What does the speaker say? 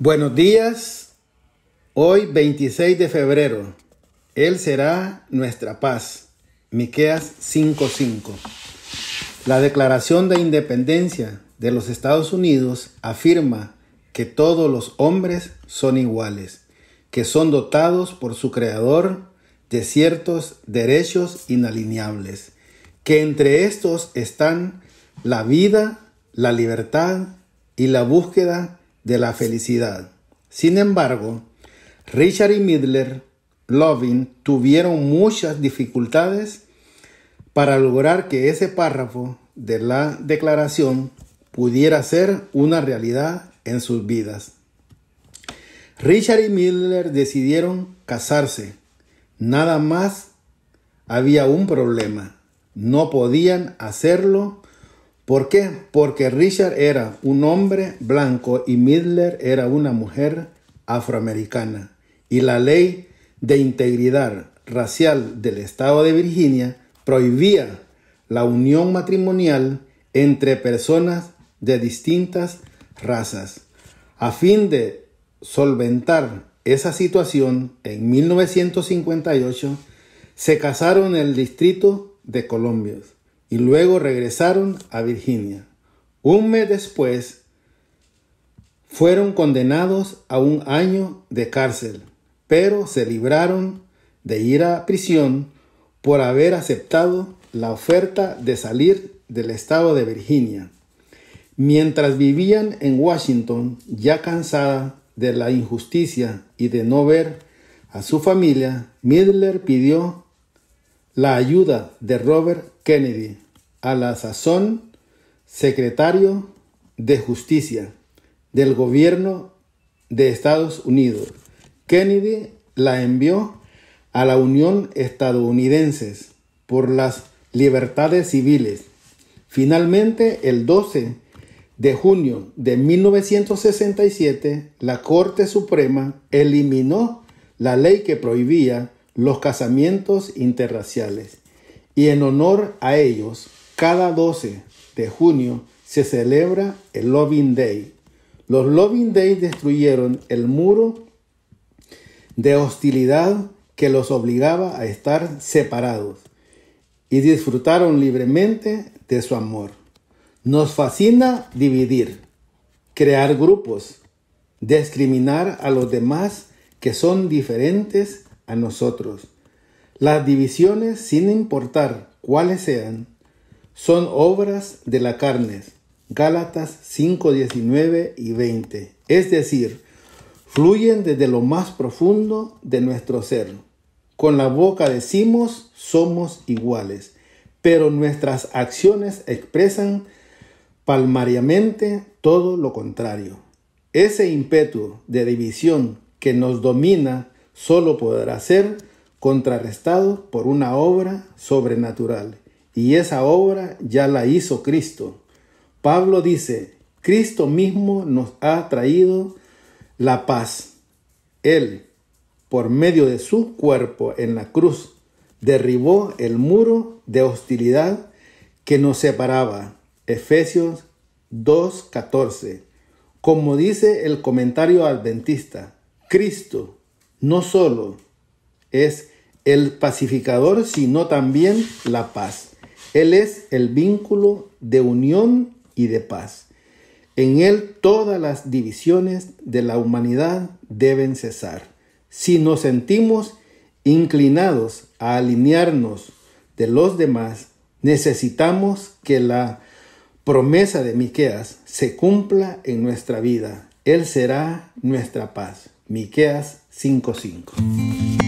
Buenos días. Hoy 26 de febrero. Él será nuestra paz. Miqueas 5:5. La Declaración de Independencia de los Estados Unidos afirma que todos los hombres son iguales, que son dotados por su creador de ciertos derechos inalineables, que entre estos están la vida, la libertad y la búsqueda de la felicidad. Sin embargo, Richard y Midler Loving tuvieron muchas dificultades para lograr que ese párrafo de la declaración pudiera ser una realidad en sus vidas. Richard y Midler decidieron casarse. Nada más había un problema. No podían hacerlo ¿Por qué? Porque Richard era un hombre blanco y Midler era una mujer afroamericana. Y la ley de integridad racial del estado de Virginia prohibía la unión matrimonial entre personas de distintas razas. A fin de solventar esa situación, en 1958 se casaron en el distrito de Colombia y luego regresaron a Virginia. Un mes después fueron condenados a un año de cárcel, pero se libraron de ir a prisión por haber aceptado la oferta de salir del estado de Virginia. Mientras vivían en Washington, ya cansada de la injusticia y de no ver a su familia, Midler pidió la ayuda de Robert Kennedy, a la sazón secretario de Justicia del gobierno de Estados Unidos. Kennedy la envió a la Unión Estadounidense por las libertades civiles. Finalmente, el 12 de junio de 1967, la Corte Suprema eliminó la ley que prohibía los casamientos interraciales y en honor a ellos, cada 12 de junio se celebra el Loving Day. Los Loving Day destruyeron el muro de hostilidad que los obligaba a estar separados y disfrutaron libremente de su amor. Nos fascina dividir, crear grupos, discriminar a los demás que son diferentes a nosotros. Las divisiones, sin importar cuáles sean, son obras de la carne. Gálatas 5, 19 y 20. Es decir, fluyen desde lo más profundo de nuestro ser. Con la boca decimos somos iguales, pero nuestras acciones expresan palmariamente todo lo contrario. Ese ímpetu de división que nos domina solo podrá ser contrarrestado por una obra sobrenatural. Y esa obra ya la hizo Cristo. Pablo dice, Cristo mismo nos ha traído la paz. Él, por medio de su cuerpo en la cruz, derribó el muro de hostilidad que nos separaba. Efesios 2.14. Como dice el comentario adventista, Cristo no solo es el pacificador, sino también la paz. Él es el vínculo de unión y de paz. En Él todas las divisiones de la humanidad deben cesar. Si nos sentimos inclinados a alinearnos de los demás, necesitamos que la promesa de Miqueas se cumpla en nuestra vida. Él será nuestra paz. Miqueas 5:5.